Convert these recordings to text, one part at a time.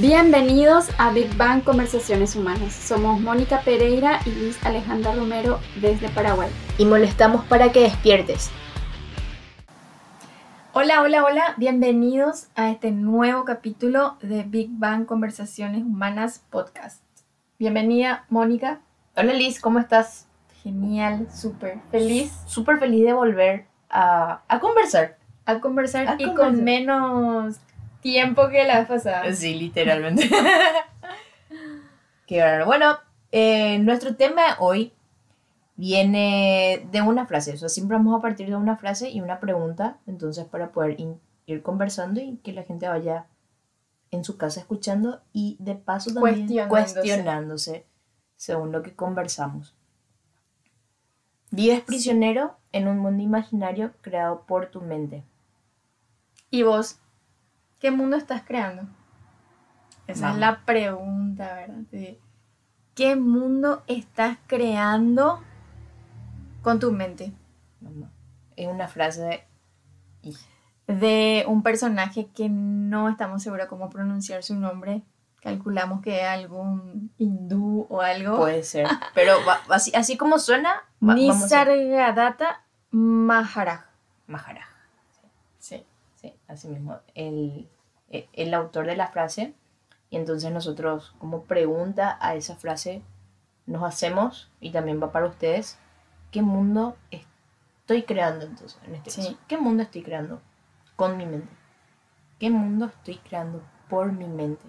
Bienvenidos a Big Bang Conversaciones Humanas. Somos Mónica Pereira y Luis Alejandra Romero desde Paraguay. Y molestamos para que despiertes. Hola, hola, hola. Bienvenidos a este nuevo capítulo de Big Bang Conversaciones Humanas Podcast. Bienvenida, Mónica. Hola Liz, ¿cómo estás? Genial, súper feliz. Súper feliz de volver a, conversar. A conversar y con menos tiempo que la vez pasada. Sí, literalmente. Qué raro. Bueno, eh, nuestro tema hoy viene de una frase. O sea, siempre vamos a partir de una frase y una pregunta. Entonces, para poder ir conversando y que la gente vaya en su casa escuchando y de paso también cuestionándose, según lo que conversamos. Vives prisionero en un mundo imaginario creado por tu mente. ¿Y vos ¿Qué mundo estás creando? Esa es la pregunta, ¿verdad? ¿Qué mundo estás creando con tu mente? Es una frase de... de un personaje que no estamos seguros cómo pronunciar su nombre. Calculamos que es algún hindú o algo. Puede ser. Pero así, como suena. Nisargadatta Maharaj. Maharaj. Sí. sí. así mismo. El, eh, el autor de la frase y entonces nosotros como pregunta a esa frase nos hacemos y también va para ustedes, ¿qué mundo estoy creando entonces en este caso? ¿Qué mundo estoy creando con mi mente? ¿Qué mundo estoy creando por mi mente?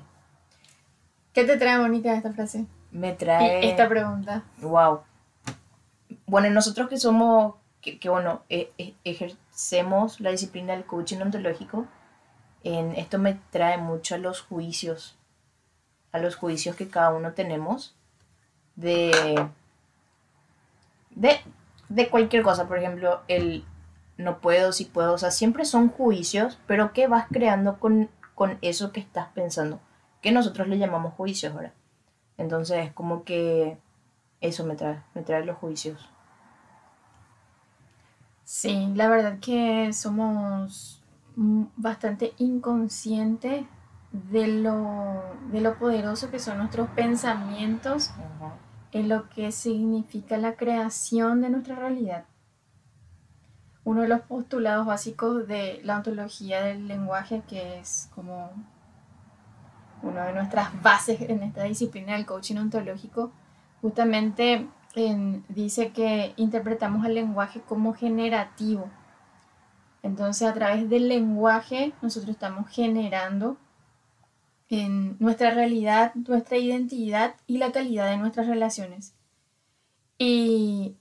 ¿Qué te trae bonita esta frase? Me trae... esta pregunta. Wow. Bueno, nosotros que somos, que, bueno, e, e, ejercemos la disciplina del coaching ontológico, en, esto me trae mucho a los juicios, a los juicios que cada uno tenemos de, de, cualquier cosa. Por ejemplo, el no puedo, si puedo, o sea, siempre son juicios, pero ¿qué vas creando con, con eso que estás pensando? Que nosotros le llamamos juicios ahora. Entonces, como que eso me trae, me trae los juicios. Sí, la verdad que somos bastante inconsciente de lo, de lo poderoso que son nuestros pensamientos en lo que significa la creación de nuestra realidad. Uno de los postulados básicos de la ontología del lenguaje, que es como una de nuestras bases en esta disciplina del coaching ontológico, justamente dice que interpretamos el lenguaje como generativo entonces, a través del lenguaje, nosotros estamos generando en nuestra realidad, nuestra identidad y la calidad de nuestras relaciones. Y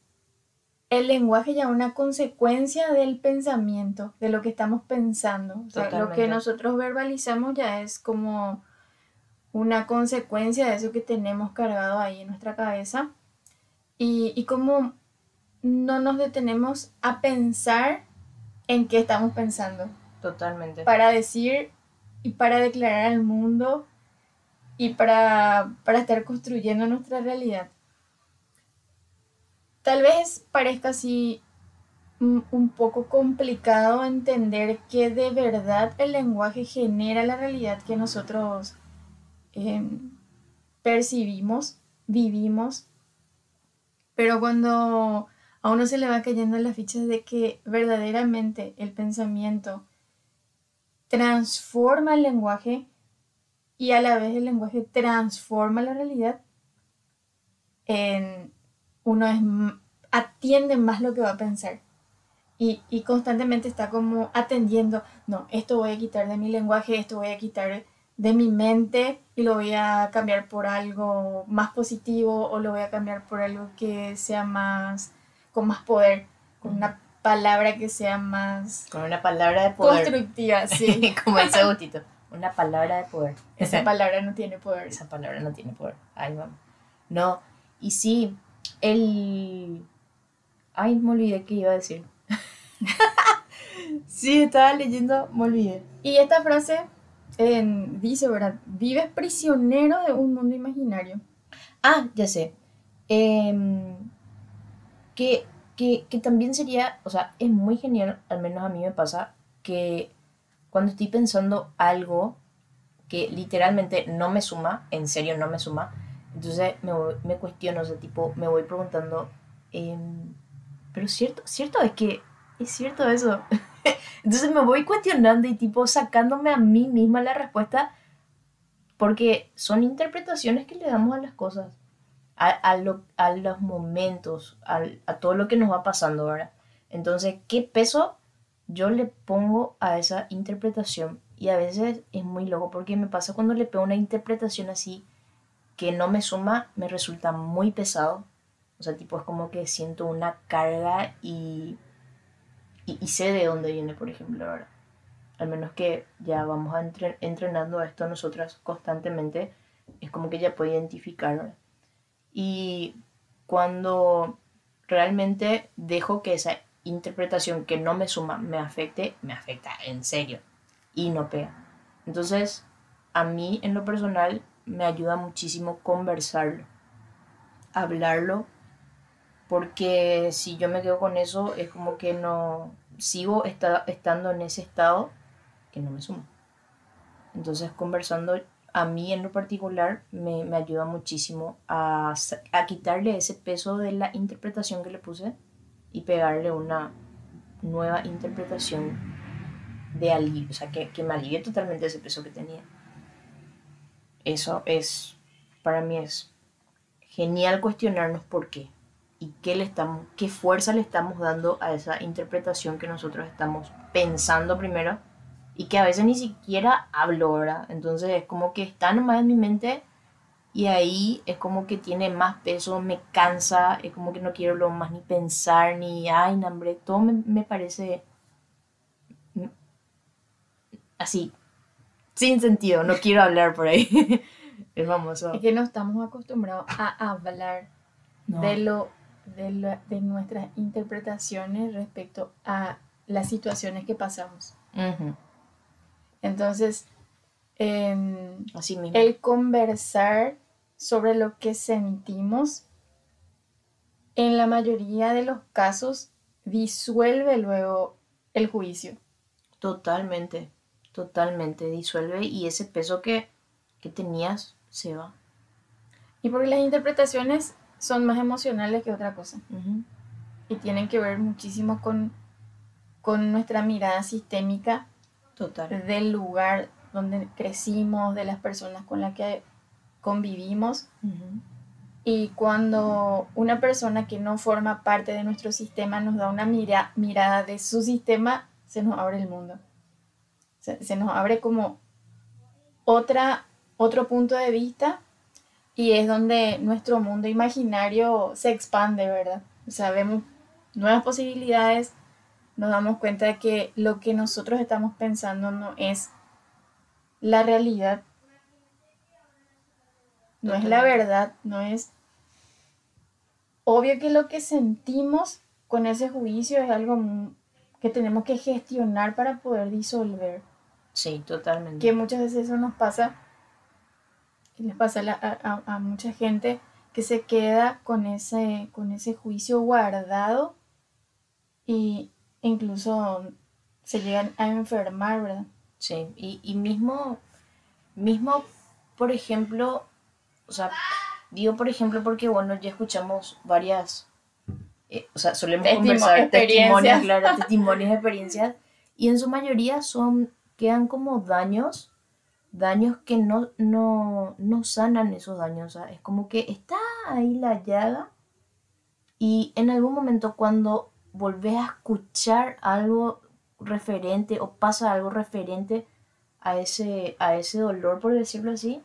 el lenguaje ya es una consecuencia del pensamiento, de lo que estamos pensando. lo que nosotros verbalizamos ya es como una consecuencia de eso que tenemos cargado ahí en nuestra cabeza. Y, y como no nos detenemos a pensar en qué estamos pensando. Totalmente. Para decir y para declarar al mundo y para, estar construyendo nuestra realidad. Tal vez parezca así un poco complicado entender que de verdad el lenguaje genera la realidad que nosotros em, percibimos, vivimos, pero cuando a uno se le va cayendo la ficha de que verdaderamente el pensamiento transforma el lenguaje y a la vez el lenguaje transforma la realidad, en, uno es, atiende más lo que va a pensar. Y, y, constantemente está como atendiendo, no, esto voy a quitar de mi lenguaje, esto voy a quitar de mi mente y lo voy a cambiar por algo más positivo o lo voy a cambiar por algo que sea más con más poder, con una palabra que sea más... Con una palabra de poder. Constructiva, sí. Como dice Agustito, una palabra de poder. Esa palabra no tiene poder. Esa palabra no tiene poder. Vamos. No, y sí, el... Ay, me olvidé qué iba a decir. sí, estaba leyendo, me olvidé. Y esta frase dice, ¿verdad? Vives prisionero de un mundo imaginario. Ah, ya sé. Eh, que, también sería, o sea, es muy genial, al menos a mí me pasa, que cuando estoy pensando algo que literalmente no me suma, en serio no me suma. Entonces me, me cuestiono, o sea, tipo, me voy preguntando, em, pero cierto, cierto es que, es cierto eso. Entonces me voy cuestionando y tipo sacándome a mí misma la respuesta porque son interpretaciones que le damos a las cosas, a, a, a los momentos, a, a, todo lo que nos va pasando ahora. Entonces, ¿qué peso yo le pongo a esa interpretación? Y a veces es muy loco porque me pasa cuando le pego una interpretación así que no me suma, me resulta muy pesado. O sea, tipo es como que siento una carga y, y, sé de dónde viene, por ejemplo, ahora. Al menos que ya vamos a entrenando esto nosotras constantemente, es como que ya puedo identificar. Y cuando realmente dejo que esa interpretación que no me suma me afecte, me afecta en serio y no pega. Entonces, a mí en lo personal me ayuda muchísimo conversarlo, hablarlo, porque si yo me quedo con eso es como que no sigo estando en ese estado que no me suma. Entonces, conversando a mí en lo particular me, me ayuda muchísimo a, a quitarle ese peso de la interpretación que le puse y pegarle una nueva interpretación de alivio, o sea, que, que me alivie totalmente ese peso que tenía. Eso es, para mí es genial cuestionarnos por qué y qué, le estamos, qué fuerza le estamos dando a esa interpretación que nosotros estamos pensando primero y que a veces ni siquiera hablo, ahora. Entonces es como que está nomás en mi mente y ahí es como que tiene más peso, me cansa, es como que no quiero lo más ni pensar, ni, ay, hambre, todo me, me parece así, sin sentido, no quiero hablar por ahí. es famoso. Es que no estamos acostumbrados a hablar de lo de, de, nuestras interpretaciones respecto a las situaciones que pasamos. Entonces, Así mismo. el conversar sobre lo que sentimos, en la mayoría de los casos, disuelve luego el juicio. Totalmente. Totalmente, disuelve y ese peso que, tenías se va. Y porque las interpretaciones son más emocionales que otra cosa. Y tienen que ver muchísimo con, con nuestra mirada sistémica Total. del lugar donde crecimos, de las personas con las que convivimos. Y cuando una persona que no forma parte de nuestro sistema nos da una mira, mirada de su sistema, se nos abre el mundo se, nos abre como otra, otro punto de vista y es donde nuestro mundo imaginario se expande, ¿verdad? O sea, vemos nuevas posibilidades, nos damos cuenta de que lo que nosotros estamos pensando no es la realidad, no es la verdad, no es... Obvio que lo que sentimos con ese juicio es algo que tenemos que gestionar para poder disolver. Sí, totalmente. Que muchas veces eso nos pasa, les pasa a, mucha gente que se queda con ese, con ese juicio guardado y incluso se llegan a enfermar, ¿verdad? Sí, y, y mismo, mismo, por ejemplo, o sea, digo por ejemplo porque, bueno, ya escuchamos varias, eh, o sea, solemos conversar testimonios, claro, testimonios, experiencias, y en su mayoría son quedan como daños, daños que no, no, no sanan esos daños. es como que está ahí la llaga y en algún momento cuando volvés a escuchar algo referente o pasa algo referente a ese, a ese dolor, por decirlo así,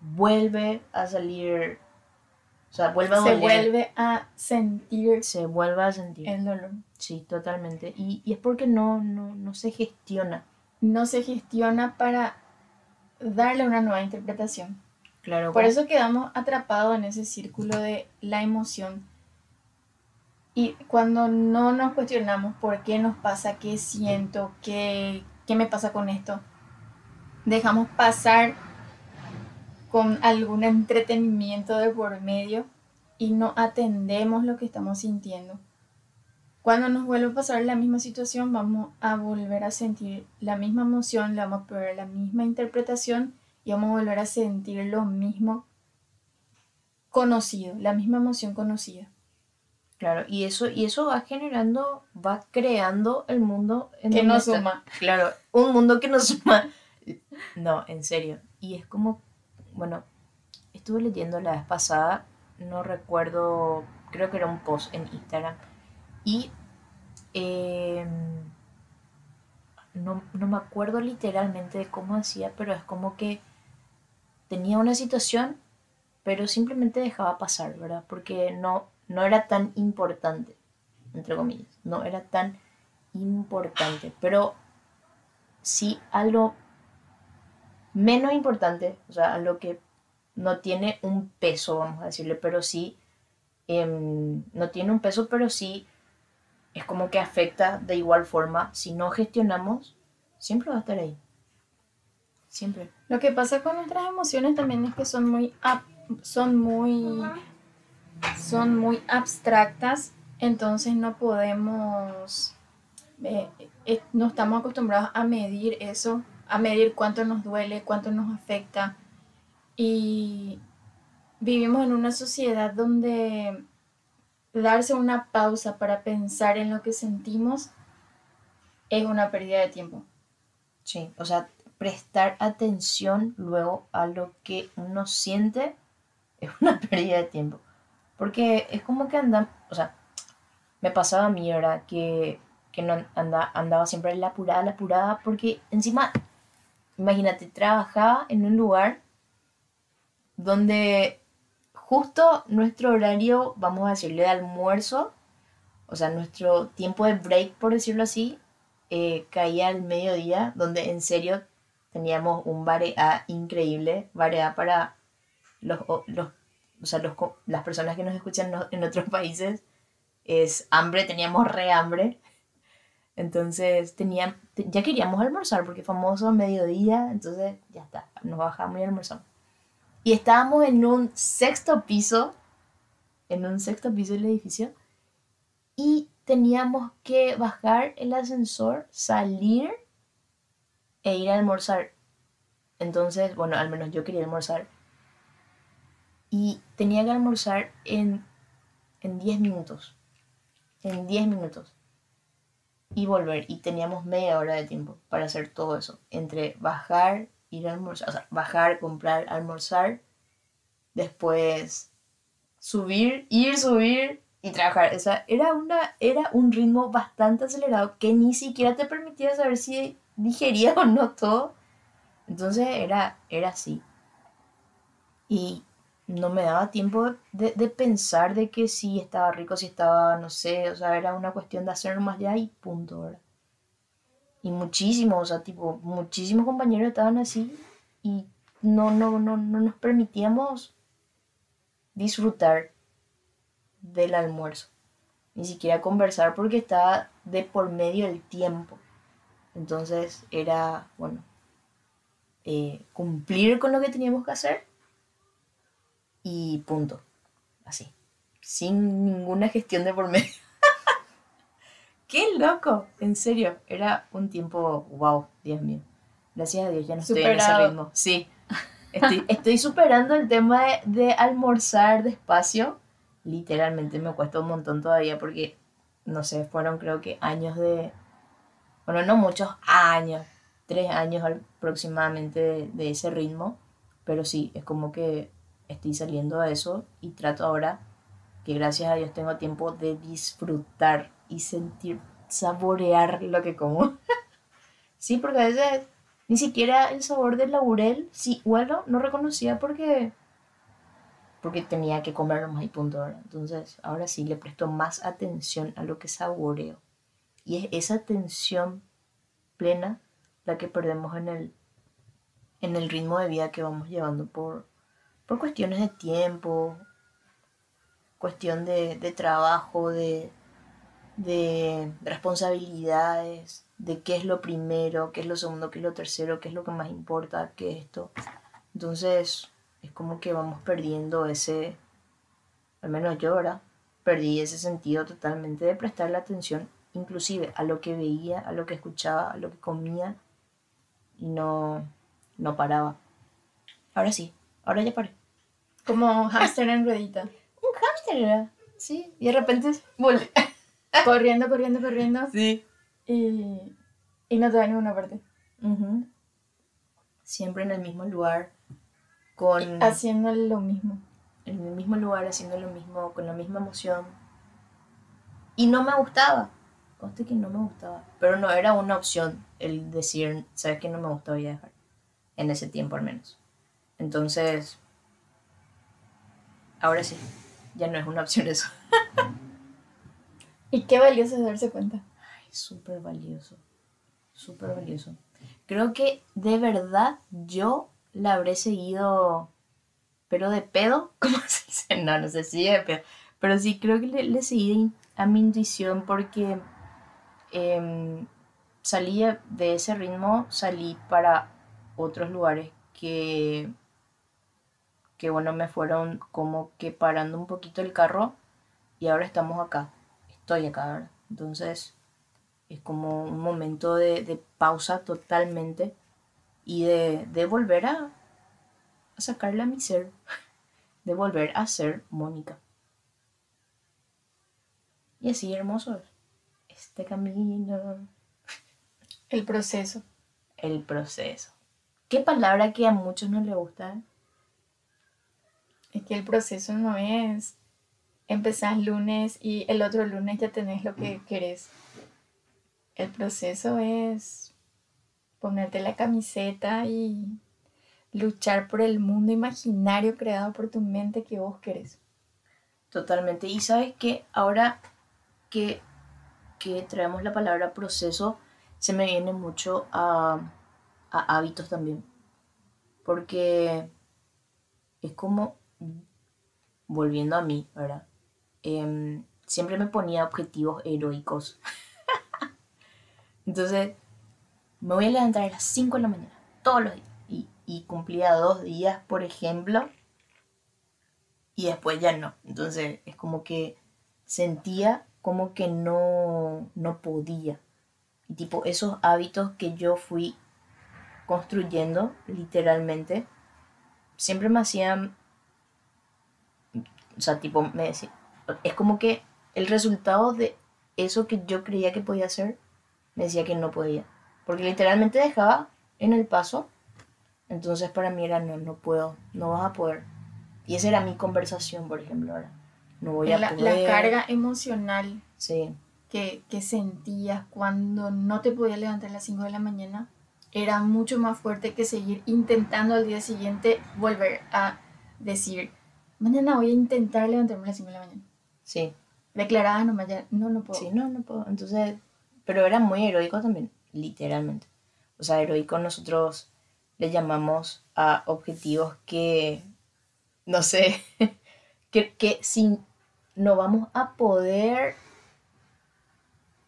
vuelve a salir, o sea, vuelve a Se vuelve a sentir. Se vuelve a sentir. El dolor. Sí, totalmente. Y, y es porque no, no, no se gestiona no se gestiona para darle una nueva interpretación. Claro. Por eso quedamos atrapados en ese círculo de la emoción. Y cuando no nos cuestionamos por qué nos pasa, qué siento, qué, qué me pasa con esto, dejamos pasar con algún entretenimiento de por medio y no atendemos lo que estamos sintiendo. Cuando nos vuelve a pasar la misma situación, vamos a volver a sentir la misma emoción, le vamos a poner la misma interpretación y vamos a volver a sentir lo mismo conocido, la misma emoción conocida. Claro, y eso, y eso va generando, va creando el mundo en que nos suma. Claro, un mundo que nos suma. No, en serio. Y es como, bueno, estuve leyendo la vez pasada, no recuerdo, creo que era un post en Instagram, y em, no, no me acuerdo literalmente de cómo decía, pero es como que tenía una situación, pero simplemente dejaba pasar, ¿verdad? Porque no, no era tan importante, entre comillas, no era tan importante, pero sí algo menos importante, o sea, algo que no tiene un peso, vamos a decirle, pero sí, em, no tiene un peso, pero sí es como que afecta de igual forma. Si no gestionamos, siempre va a estar ahí. Siempre. Lo que pasa con nuestras emociones también es que son muy, son muy son muy abstractas, entonces no podemos, eh, eh, no estamos acostumbrados a medir eso, a medir cuánto nos duele, cuánto nos afecta. Y vivimos en una sociedad donde darse una pausa para pensar en lo que sentimos es una pérdida de tiempo. Sí, o sea, prestar atención luego a lo que uno siente es una pérdida de tiempo. Porque es como que anda, o sea, me pasaba a mí, ¿verdad? Que, que no anda, andaba siempre la apurada, la apurada, porque encima, imagínate, trabajaba en un lugar donde justo nuestro horario, vamos a decirle, de almuerzo, o sea, nuestro tiempo de break, por decirlo así, eh, caía al mediodía, donde en serio teníamos un variedad increíble, variedad para los, los o sea, los, las personas que nos escuchan en otros países, es hambre, teníamos re hambre. Entonces tenían, ya queríamos almorzar porque famoso mediodía, entonces ya está, nos bajamos y almorzamos. Y estábamos en un sexto piso, en un sexto piso del edificio, y teníamos que bajar el ascensor, salir e ir a almorzar. Entonces, bueno, al menos yo quería almorzar y tenía que almorzar en, en 10 minutos. En 10 minutos. Y volver. Y teníamos media hora de tiempo para hacer todo eso. Entre bajar, ir a almorzar, o sea, bajar, comprar, almorzar. Después subir, ir, subir y trabajar. O sea, era, una, era un ritmo bastante acelerado que ni siquiera te permitía saber si digería o no todo. Entonces era, era así. Y no me daba tiempo de, pensar de que si estaba rico, si estaba, no sé, o sea, era una cuestión de hacerlo más ya y punto, ¿verdad? Y muchísimos, o sea, tipo, muchísimos compañeros estaban así y no, no, no, no nos permitíamos disfrutar del almuerzo, ni siquiera conversar porque estaba de por medio el tiempo. Entonces era, bueno, eh, cumplir con lo que teníamos que hacer y punto. Así. Sin ninguna gestión de por medio. ¡Qué loco! En serio, era un tiempo, wow, Dios mío. Gracias a Dios, ya no estoy en ese ritmo. Sí. Estoy, superando el tema de, de, almorzar despacio. Literalmente me cuesta un montón todavía porque, no sé, fueron creo que años de... Bueno, no muchos años, tres años aproximadamente de, de ese ritmo. Pero sí, es como que estoy saliendo de eso y trato ahora que gracias a Dios tengo tiempo de disfrutar y sentir, saborear lo que como. sí, porque a veces ni siquiera el sabor del laurel, sí, bueno, no reconocía porque porque tenía que comerlo más y punto. Entonces, ahora sí le presto más atención a lo que saboreo. Y es esa atención plena la que perdemos en el, en el ritmo de vida que vamos llevando por, por cuestiones de tiempo, cuestión de, trabajo, de, de, responsabilidades, de qué es lo primero, qué es lo segundo, qué es lo tercero, qué es lo que más importa, qué es esto. Entonces es como que vamos perdiendo ese, al menos yo ahora, perdí ese sentido totalmente de prestarle atención inclusive a lo que veía, a lo que escuchaba, a lo que comía y no, no paraba. Ahora sí, ahora ya paré. Como hámster en ruedita. Un hámster era. Sí, y de repente volví. Corriendo, corriendo, corriendo. Sí. Y, y no te da ninguna parte. Siempre en el mismo lugar, con Haciendo lo mismo. en el mismo lugar, haciendo lo mismo, con la misma emoción. Y no me gustaba. Conste que no me gustaba. Pero no era una opción el decir, ¿sabes que no me gusta? Voy a dejar. En ese tiempo al menos. Entonces, ahora sí, ya no es una opción eso. Y qué valioso es darse cuenta. Ay, súper valioso. Súper valioso. Creo que de verdad yo la habré seguido, pero de pedo, ¿cómo se dice? No, no sé si de pedo. Pero sí creo que le, le seguí a mi intuición porque em, salí de ese ritmo, salí para otros lugares que, que, bueno, me fueron como que parando un poquito el carro y ahora estamos acá. Estoy acá, ¿verdad? Entonces es como un momento de, de pausa totalmente y de, de volver a, a sacarle a mi ser, de volver a ser Mónica. Y así hermoso es este camino, El proceso. el proceso. Qué palabra que a muchos no les gusta. ¿eh? Es que el proceso no es empezar lunes y el otro lunes ya tenés lo que querés. El proceso es ponerte la camiseta y luchar por el mundo imaginario creado por tu mente que vos querés. Totalmente. Y sabes que ahora que, que traemos la palabra proceso, se me viene mucho a hábitos también. Porque es como, volviendo a mí, ¿verdad? Em, siempre me ponía objetivos heroicos. Entonces, me voy a levantar a las 5 de la mañana, todos los días. Y, cumplía dos días, por ejemplo, y después ya no. Entonces, es como que sentía como que no, no podía. Y tipo, esos hábitos que yo fui construyendo, literalmente, siempre me hacían, o sea, tipo, me decía, es como que el resultado de eso que yo creía que podía hacer, me decía que no podía. Porque literalmente dejaba en el paso, entonces para mí era, no, no puedo, no vas a poder. Y esa era mi conversación, por ejemplo, ahora. No voy a La, la poder. carga emocional Sí, que, que sentías cuando no te podías levantar a las 5 de la mañana era mucho más fuerte que seguir intentando al día siguiente volver a decir, mañana voy a intentar levantarme a las 5 de la mañana. Sí. Declarada nomás ya, no, no puedo. Sí, no, no puedo. Entonces, pero era muy heroico también, literalmente. O sea, heroico nosotros le llamamos a objetivos que, no sé, que, que si no vamos a poder,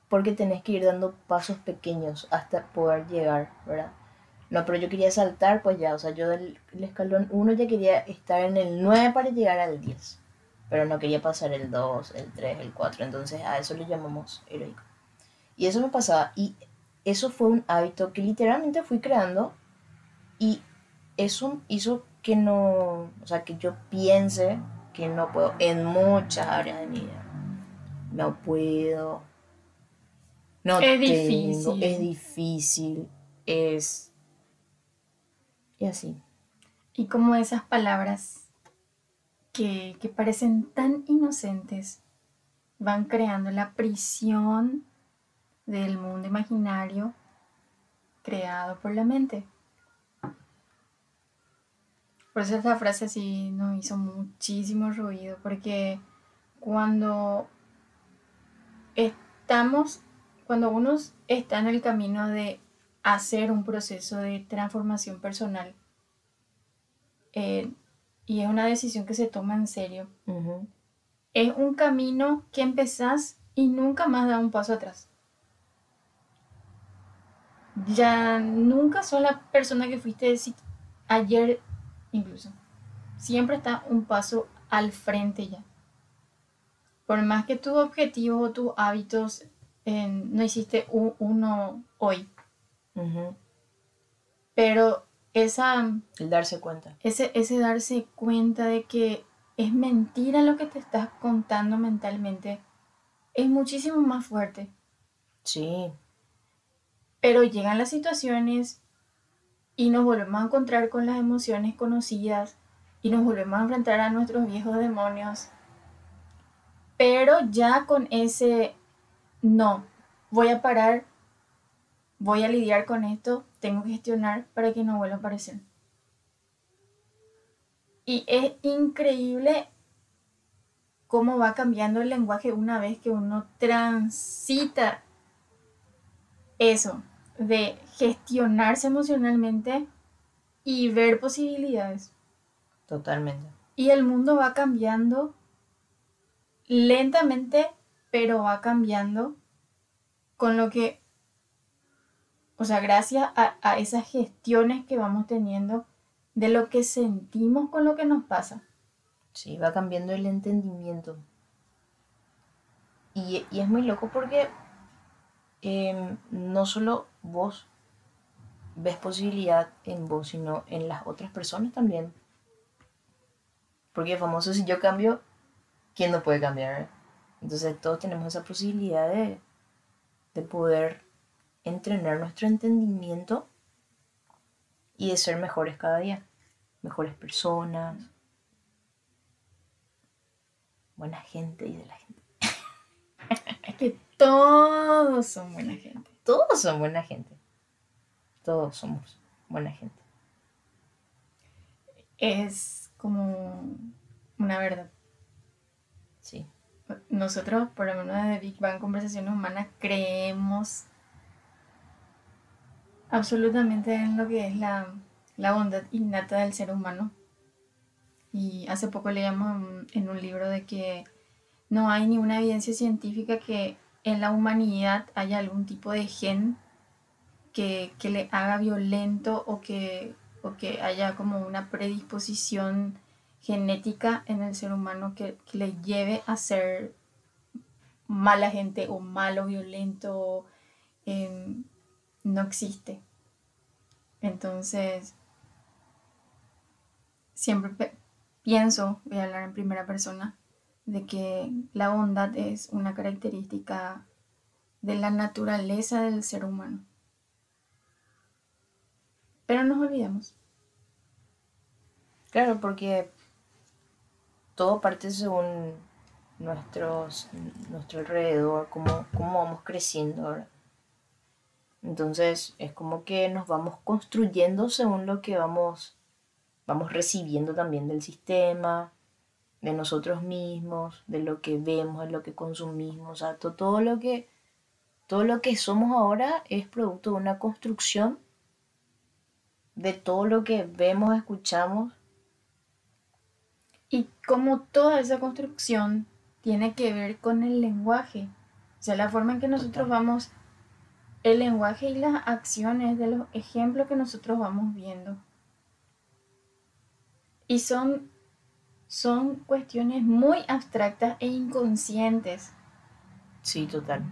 porque tenés que ir dando pasos pequeños hasta poder llegar, ¿verdad? No, pero yo quería saltar, pues ya, o sea, yo del el escalón 1 ya quería estar en el 9 para llegar al 10 pero no quería pasar el 2, el 3, el 4, entonces a eso le llamamos heroico. Y eso me pasaba, y eso fue un hábito que literalmente fui creando, y eso hizo que no, o sea, que yo piense que no puedo en muchas áreas de mi vida. No puedo. No Es tengo, difícil. Es difícil. Es. Y así. Y como esas palabras que, parecen tan inocentes van creando la prisión del mundo imaginario creado por la mente. Por eso esta frase sí nos hizo muchísimo ruido, porque cuando estamos, cuando uno está en el camino de hacer un proceso de transformación personal, eh, y es una decisión que se toma en serio, Ujú. es un camino que empezás y nunca más da un paso atrás. Ya nunca sos la persona que fuiste ayer incluso. Siempre está un paso al frente ya. Por más que tus objetivos o tus hábitos eh, no hiciste uno hoy, pero esa... El darse cuenta. Ese, ese darse cuenta de que es mentira lo que te estás contando mentalmente es muchísimo más fuerte. Sí. Pero llegan las situaciones y nos volvemos a encontrar con las emociones conocidas y nos volvemos a enfrentar a nuestros viejos demonios. Pero ya con ese no, voy a parar, voy a lidiar con esto, tengo que gestionar para que no vuelva a aparecer. Y es increíble cómo va cambiando el lenguaje una vez que uno transita eso de gestionarse emocionalmente y ver posibilidades. Totalmente. Y el mundo va cambiando lentamente, pero va cambiando con lo que, sea, gracias a, esas gestiones que vamos teniendo de lo que sentimos con lo que nos pasa. Sí, va cambiando el entendimiento. Y, y es muy loco porque em, no solo vos ves posibilidad en vos, sino en las otras personas también. Porque famoso, si yo cambio, ¿quién no puede cambiar? Entonces todos tenemos esa posibilidad de, de poder entrenar nuestro entendimiento y de ser mejores cada día, mejores personas, buena gente y de la gente. es que todos son buena gente. Todos son buena gente. Todos somos buena gente. Es como una verdad. Sí. Nosotros, por lo menos de Big Bang Conversaciones Humanas, creemos absolutamente en lo que es la, la bondad innata del ser humano. Y hace poco leíamos en un libro de que no hay ninguna evidencia científica que en la humanidad haya algún tipo de gen que, le haga violento o que, o que haya como una predisposición genética en el ser humano que, le lleve a ser mala gente o malo, violento, em, no existe. Entonces, siempre pienso, voy a hablar en primera persona, de que la bondad es una característica de la naturaleza del ser humano. Pero nos olvidamos. Claro, porque todo parte según nuestros, nuestro alrededor, cómo, cómo vamos creciendo. Entonces es como que nos vamos construyendo según lo que vamos, vamos recibiendo también del sistema, de nosotros mismos, de lo que vemos, de lo que consumimos. O sea, todo, lo que, todo lo que somos ahora es producto de una construcción de todo lo que vemos, escuchamos. Y como toda esa construcción tiene que ver con el lenguaje, o sea, la forma en que nosotros vamos, el lenguaje y las acciones de los ejemplos que nosotros vamos viendo. Y son, son cuestiones muy abstractas e inconscientes. Sí, total.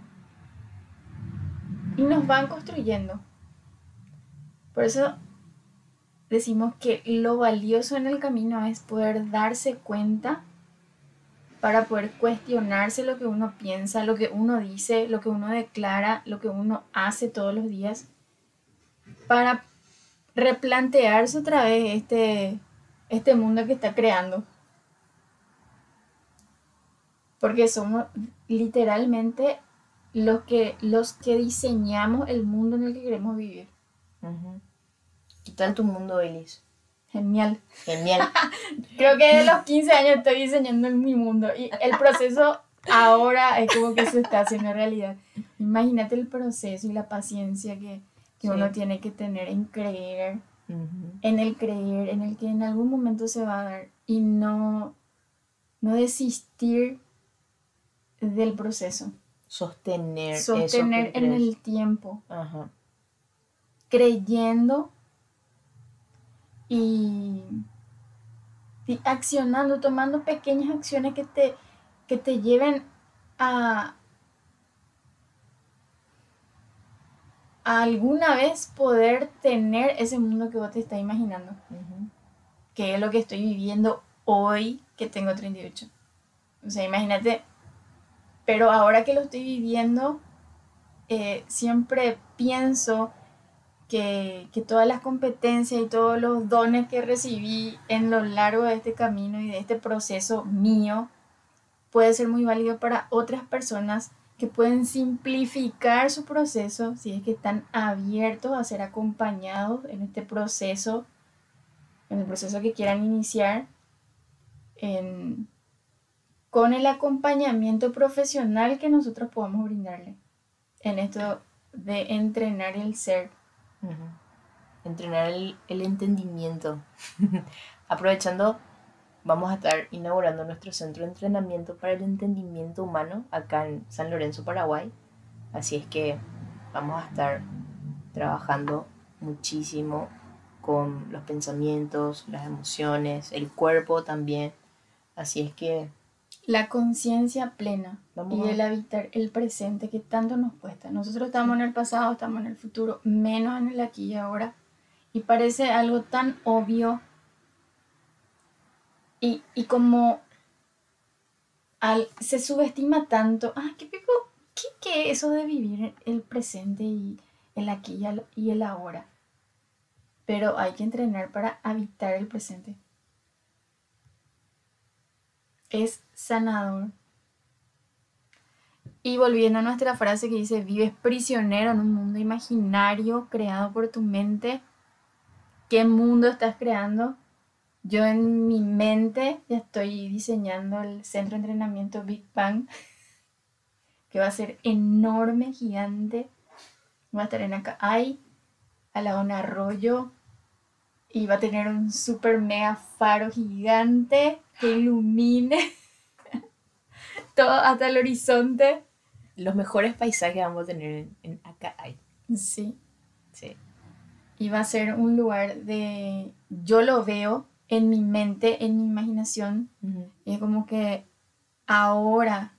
Y nos van construyendo. Por eso decimos que lo valioso en el camino es poder darse cuenta para poder cuestionarse lo que uno piensa, lo que uno dice, lo que uno declara, lo que uno hace todos los días, para replantearse otra vez este, este mundo que está creando. Porque somos literalmente los que, los que diseñamos el mundo en el que queremos vivir. ¿Qué tal tu mundo, Elis? Genial. Genial. Creo que de los 15 años estoy diseñando mi mundo y el proceso ahora es como que se está haciendo realidad. Imagínate el proceso y la paciencia que, uno tiene que tener en creer, en el creer, en el que en algún momento se va a dar y no, no desistir del proceso. Sostener. Sostener en el tiempo. Creyendo y, accionando, tomando pequeñas acciones que te, que te lleven a, alguna vez poder tener ese mundo que vos te estás imaginando. Que es lo que estoy viviendo hoy que tengo 38. O sea, imagínate, pero ahora que lo estoy viviendo, eh, siempre pienso que, que, todas las competencias y todos los dones que recibí en lo largo de este camino y de este proceso mío puede ser muy válido para otras personas que pueden simplificar su proceso si es que están abiertos a ser acompañados en este proceso, en el proceso que quieran iniciar, con el acompañamiento profesional que nosotros podamos brindarle en esto de entrenar el ser. Entrenar el, el entendimiento. Aprovechando vamos a estar inaugurando nuestro centro de entrenamiento para el entendimiento humano acá en San Lorenzo, Paraguay. Así es que vamos a estar trabajando muchísimo con los pensamientos, las emociones, el cuerpo también. Así es que... La conciencia plena y el habitar el presente que tanto nos cuesta. Nosotros estamos en el pasado, estamos en el futuro, menos en el aquí y ahora. Y parece algo tan obvio y, como al, se subestima tanto, ah, ¿qué, pico, qué, qué eso de vivir el presente y el aquí y y el ahora? Pero hay que entrenar para habitar el presente. Es sanador. Y volviendo a nuestra frase que dice, vives prisionero en un mundo imaginario creado por tu mente. ¿Qué mundo estás creando? Yo en mi mente ya estoy diseñando el centro de entrenamiento Big Bang, que va a ser enorme, gigante. Va a estar en acá, hay al lado un arroyo y va a tener un super mega faro gigante que ilumine todo hasta el horizonte. Los mejores paisajes vamos a tener en, acá hay. Sí. Sí. Y va a ser un lugar de. Yo lo veo en mi mente, en mi imaginación. Y es como que ahora,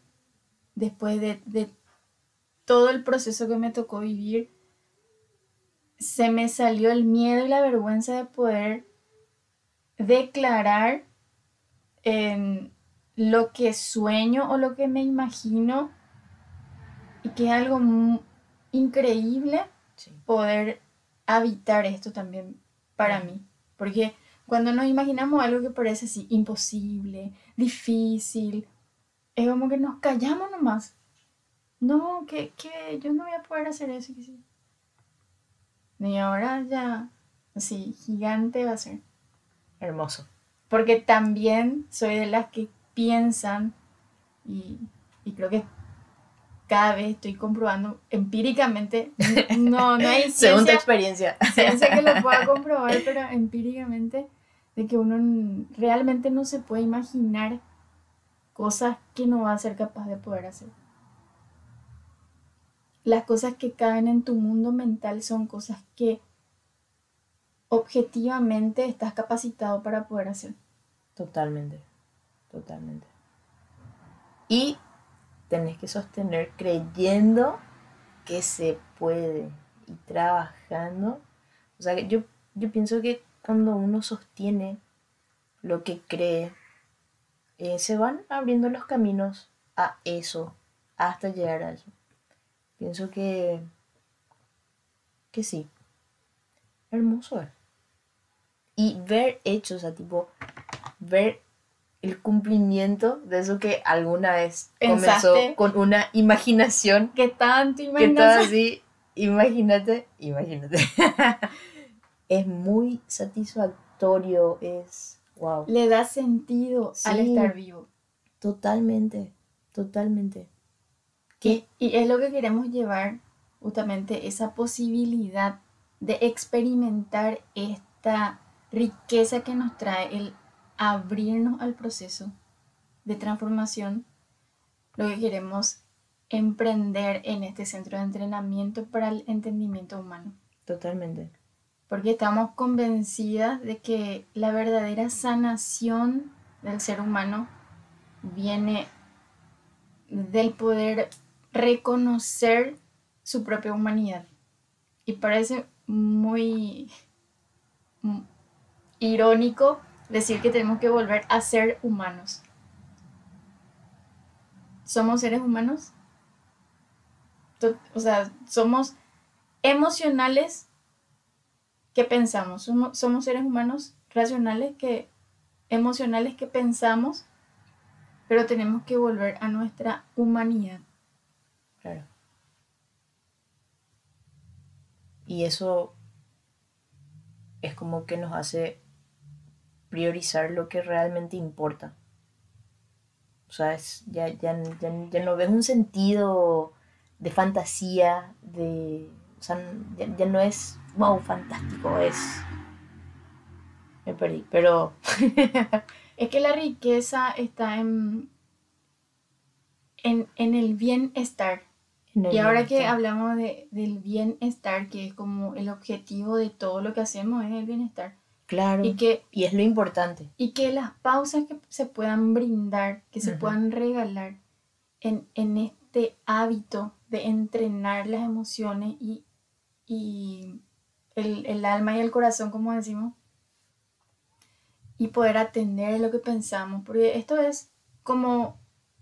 después de, de, todo el proceso que me tocó vivir, se me salió el miedo y la vergüenza de poder declarar en lo que sueño o lo que me imagino y que es algo increíble poder habitar esto también para mí. Porque cuando nos imaginamos algo que parece así imposible, difícil, es como que nos callamos nomás. No, que, que yo no voy a poder hacer eso. Que sí. Y ahora ya, así, gigante va a ser. Hermoso. Porque también soy de las que piensan, y, y creo que cada vez estoy comprobando empíricamente, no, no hay ciencia, Según tu experiencia. Ciencia que lo pueda comprobar, pero empíricamente, de que uno realmente no se puede imaginar cosas que no va a ser capaz de poder hacer. Las cosas que caben en tu mundo mental son cosas que objetivamente estás capacitado para poder hacer. Totalmente, totalmente. Y tenés que sostener creyendo que se puede y trabajando. O sea, yo, yo pienso que cuando uno sostiene lo que cree, eh, se van abriendo los caminos a eso, hasta llegar a eso. Pienso que, que sí. Hermoso es. Y ver hechos, o sea, tipo, ver el cumplimiento de eso que alguna vez comenzó con una imaginación. Que tanto imaginación. Que todo así, imagínate, imagínate. es muy satisfactorio, es wow. Le da sentido al estar vivo. Totalmente, totalmente. ¿Qué? Y, es lo que queremos llevar, justamente esa posibilidad de experimentar esta riqueza que nos trae el abrirnos al proceso de transformación, lo que queremos emprender en este centro de entrenamiento para el entendimiento humano. Totalmente porque estamos convencidas de que la verdadera sanación del ser humano viene del poder reconocer su propia humanidad. y parece muy irónico decir que tenemos que volver a ser humanos. ¿Somos seres humanos? O sea, somos emocionales que pensamos. Somos, seres humanos racionales que emocionales que pensamos, pero tenemos que volver a nuestra humanidad. Claro. Y eso es como que nos hace priorizar lo que realmente importa. O sea, ya, ya, ya, no ves un sentido de fantasía, de... O sea, ya, no es, wow, fantástico, es... Me perdí, pero... es que la riqueza está en, en, en el bienestar y ahora que hablamos de, del bienestar, que es como el objetivo de todo lo que hacemos, es el bienestar. Claro. Y, que, y es lo importante. Y que las pausas que se puedan brindar, que se puedan regalar en, este hábito de entrenar las emociones y, el, el, alma y el corazón, como decimos, y poder atender lo que pensamos. Porque esto es como,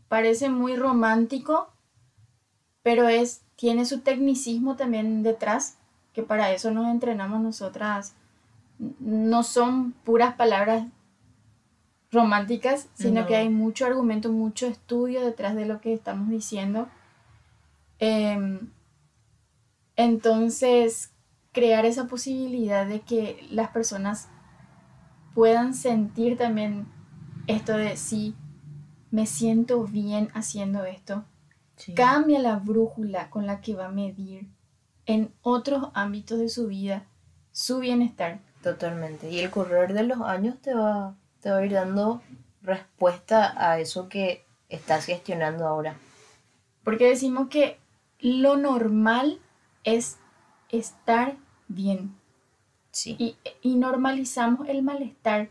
parece muy romántico, pero es, tiene su tecnicismo también detrás, que para eso nos entrenamos nosotras. No son puras palabras románticas, sino que hay mucho argumento, mucho estudio detrás de lo que estamos diciendo. Em, entonces, crear esa posibilidad de que las personas puedan sentir también esto de sí, me siento bien haciendo esto, Cambia la brújula con la que va a medir en otros ámbitos de su vida su bienestar. Totalmente. Y el correr de los años te va, te va a ir dando respuesta a eso que estás gestionando ahora. Porque decimos que lo normal es estar bien. Sí. Y, normalizamos el malestar.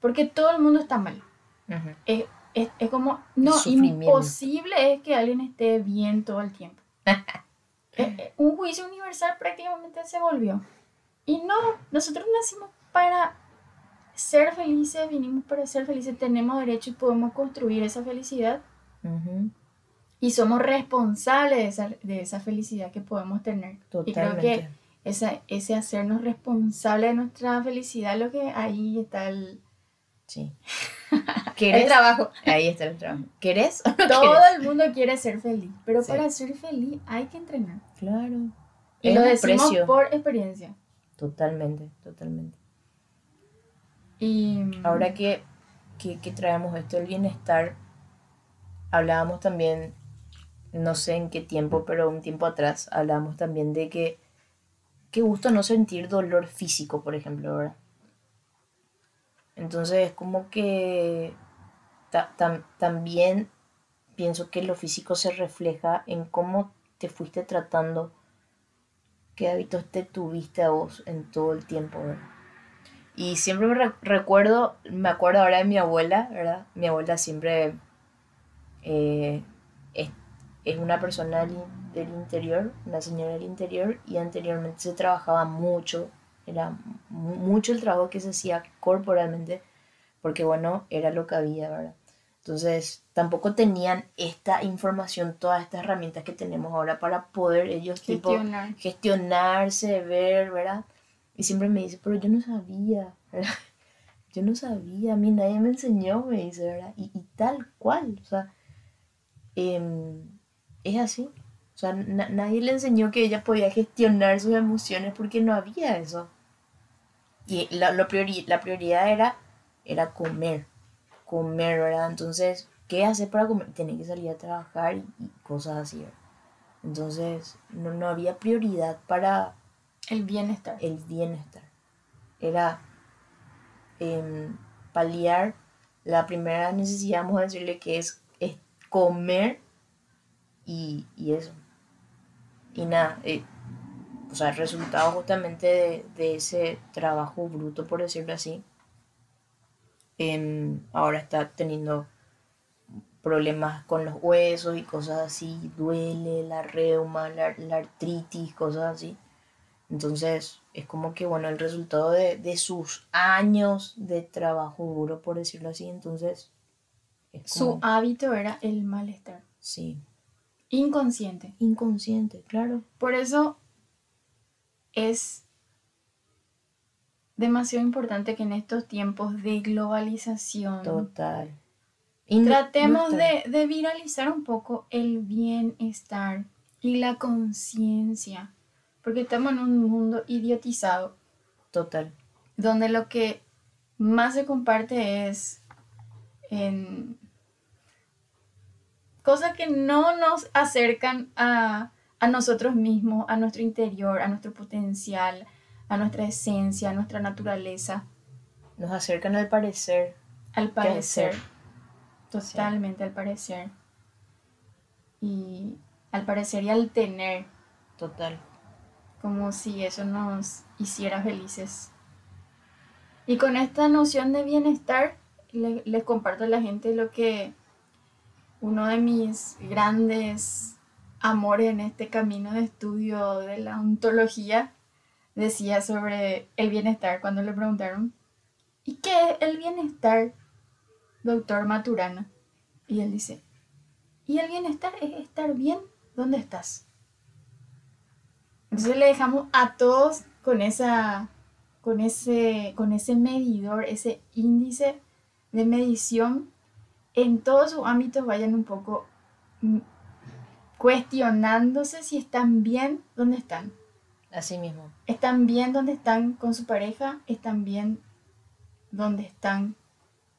Porque todo el mundo está mal es, como, no, imposible es que alguien esté bien todo el tiempo. Eh, eh, un juicio universal prácticamente se volvió. Y no, nosotros nacimos para ser felices, vinimos para ser felices, tenemos derecho y podemos construir esa felicidad. Y somos responsables de esa, de esa, felicidad que podemos tener. Y creo que esa, ese hacernos responsables de nuestra felicidad, lo que ahí está el... Sí. ¿Quieres? El trabajo. Ahí está el trabajo. ¿Quieres? Todo el mundo quiere ser feliz, pero para ser feliz hay que entrenar. Claro. Y lo decimos por experiencia. Totalmente, totalmente. Y ahora que, que, que traemos esto del bienestar, hablábamos también, no sé en qué tiempo, pero un tiempo atrás, hablábamos también de que qué gusto no sentir dolor físico, por ejemplo, ¿verdad? Entonces es como que también pienso que lo físico se refleja en cómo te fuiste tratando, qué hábitos te tuviste a vos en todo el tiempo, Y siempre me recuerdo, me acuerdo ahora de mi abuela, ¿verdad? Mi abuela siempre eh, es, una persona del interior, una señora del interior, y anteriormente se trabajaba mucho era mucho el trabajo que se hacía corporalmente, porque bueno, era lo que había, ¿verdad? Entonces, tampoco tenían esta información, todas estas herramientas que tenemos ahora para poder ellos Gestionar. gestionarse, ver, ¿verdad? Y siempre me dice, pero yo no sabía, ¿verdad? Yo no sabía, a mí nadie me enseñó, me dice, ¿verdad? Y, tal cual, o sea, em, es así. O sea, nadie le enseñó que ella podía gestionar sus emociones porque no había eso. Y la, la prioridad era, era comer, comer, ¿verdad? Entonces, ¿qué hacer para comer? Tiene que salir a trabajar y, cosas así, ¿verdad? Entonces, no, no había prioridad para... El bienestar. El bienestar. Era em, paliar la primera necesidad, vamos a decirle que es, es comer y, y eso. Y nada, eh, o sea, el resultado justamente de, ese trabajo bruto, por decirlo así, em, ahora está teniendo problemas con los huesos y cosas así, duele la reuma, la, artritis, cosas así. Entonces, es como que, bueno, el resultado de, de sus años de trabajo duro, por decirlo así, entonces... Es Su hábito era el malestar. Sí. Inconsciente. Inconsciente, claro. Por eso es demasiado importante que en estos tiempos de globalización... Total. tratemos de, de viralizar un poco el bienestar y la conciencia porque estamos en un mundo idiotizado. Total. Donde lo que más se comparte es en cosas que no nos acercan a, a nosotros mismos, a nuestro interior, a nuestro potencial, a nuestra esencia, a nuestra naturaleza. Nos acercan al parecer. Al parecer. Totalmente al parecer. Y al parecer y al tener. Total como si eso nos hiciera felices. Y con esta noción de bienestar, les comparto a la gente lo que uno de mis grandes amores en este camino de estudio de la ontología decía sobre el bienestar cuando le preguntaron, ¿y qué es el bienestar, doctor Maturana? Y él dice, ¿y el bienestar es estar bien donde estás? Entonces le dejamos a todos con esa con ese con ese medidor, ese índice de medición en todos sus ámbitos vayan un poco mm, cuestionándose si están bien donde están. Así mismo. Están bien donde están con su pareja, están bien donde están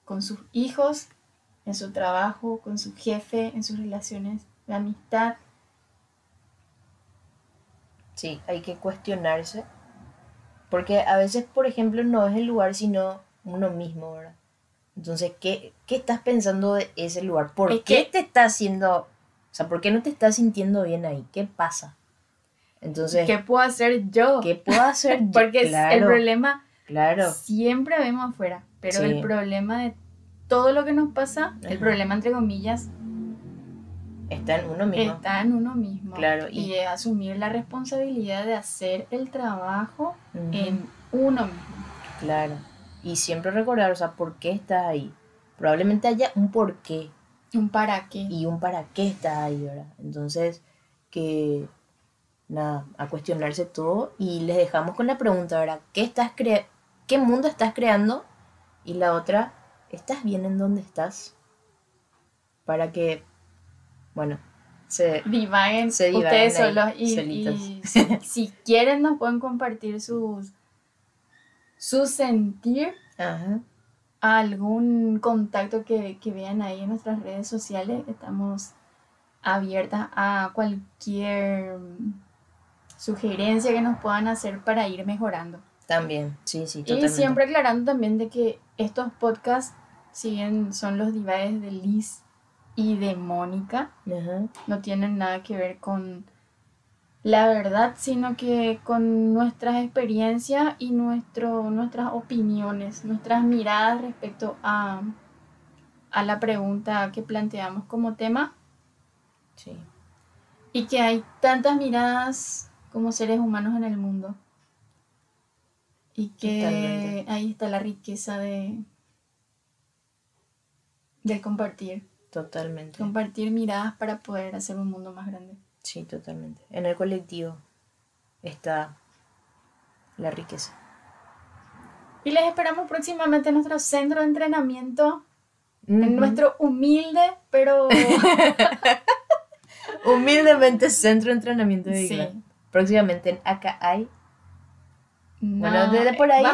con sus hijos, en su trabajo, con su jefe, en sus relaciones de amistad, Sí, hay que cuestionarse. Porque a veces, por ejemplo, no es el lugar, sino uno mismo, ¿verdad? Entonces, ¿qué, qué estás pensando de ese lugar? ¿Por qué te está haciendo... O sea, ¿por qué no te estás sintiendo bien ahí? ¿Qué pasa? Entonces... ¿Qué puedo hacer yo? ¿Qué puedo hacer yo? Porque el problema... Claro. Siempre vemos afuera, pero el problema de todo lo que nos pasa, el problema entre comillas, Está en uno mismo. Está en uno mismo. Claro. Y, asumir la responsabilidad de hacer el trabajo en uno mismo. Claro. Y siempre recordar, o sea, ¿por qué estás ahí? Probablemente haya un por qué. Un para qué. Y un para qué estás ahí, ¿verdad? Entonces, que nada, a cuestionarse todo y les dejamos con la pregunta, ¿verdad? ¿Qué, estás cre ¿Qué mundo estás creando? Y la otra, ¿estás bien en donde estás? Para que bueno, se divaguen ustedes solos y, si, quieren nos pueden compartir sus su sentir algún contacto que, que, vean ahí en nuestras redes sociales estamos abiertas a cualquier sugerencia que nos puedan hacer para ir mejorando también sí sí totalmente. y siempre aclarando también de que estos podcasts si bien son los divagues de Liz y de Mónica. No tienen nada que ver con la verdad, sino que con nuestras experiencias y nuestro, nuestras opiniones, nuestras miradas respecto a, a la pregunta que planteamos como tema. Sí. Y que hay tantas miradas como seres humanos en el mundo. Y que ahí está la riqueza de, de compartir. Totalmente. Compartir miradas para poder hacer un mundo más grande. Sí, totalmente. En el colectivo está la riqueza. Y les esperamos próximamente en nuestro centro de entrenamiento. En nuestro humilde, pero. Humildemente centro de entrenamiento de sí. Próximamente en hay bueno, desde por ahí.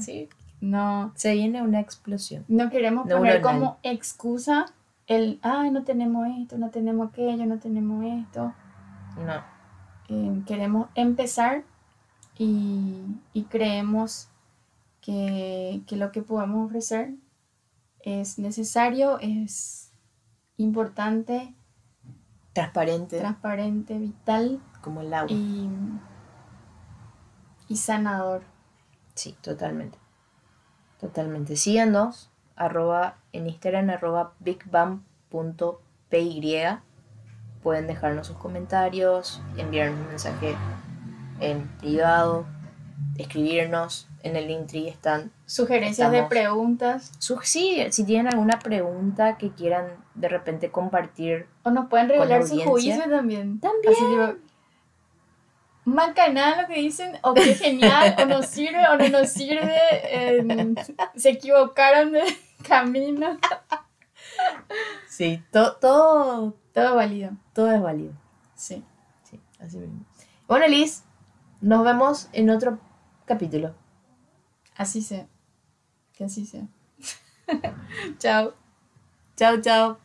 Sí. No. Se viene una explosión. No queremos poner como excusa el, ay, no tenemos esto, no tenemos aquello, no tenemos esto. No. Eh, queremos empezar y, creemos que, lo que podemos ofrecer es necesario, es importante. Transparente. Transparente, vital. Como el agua. Y, y sanador. Sí, totalmente. Totalmente. Síganos arroba, en Instagram arroba bigbam.py. Pueden dejarnos sus comentarios, enviarnos un mensaje en privado, escribirnos. En el Linktree están Sugerencias de preguntas. Su- sí, si tienen alguna pregunta que quieran de repente compartir, O nos pueden revelar su juicio también. También. Así tipo, macanada lo que dicen, o qué genial, o nos sirve, o no nos sirve, se equivocaron de camino. sí, to- todo, Todo válido. todo es válido. Sí. Sí, así mismo. Bueno, Liz, nos vemos en otro capítulo. Así sea. Que así sea. Chao. Chao, chao.